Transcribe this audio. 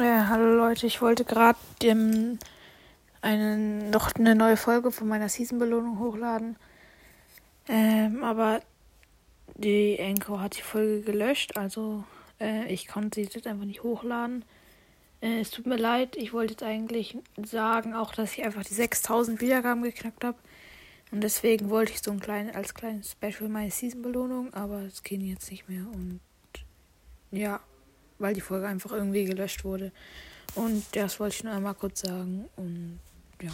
Ja, hallo Leute, ich wollte gerade eine, noch eine neue Folge von meiner Season-Belohnung hochladen. Ähm, aber die Enko hat die Folge gelöscht, also äh, ich konnte sie jetzt einfach nicht hochladen. Äh, es tut mir leid, ich wollte jetzt eigentlich sagen, auch dass ich einfach die 6000 Wiedergaben geknackt habe. Und deswegen wollte ich so ein kleines, als kleines Special meine Season-Belohnung, aber es ging jetzt nicht mehr und ja weil die Folge einfach irgendwie gelöscht wurde. Und das wollte ich nur einmal kurz sagen. Und ja.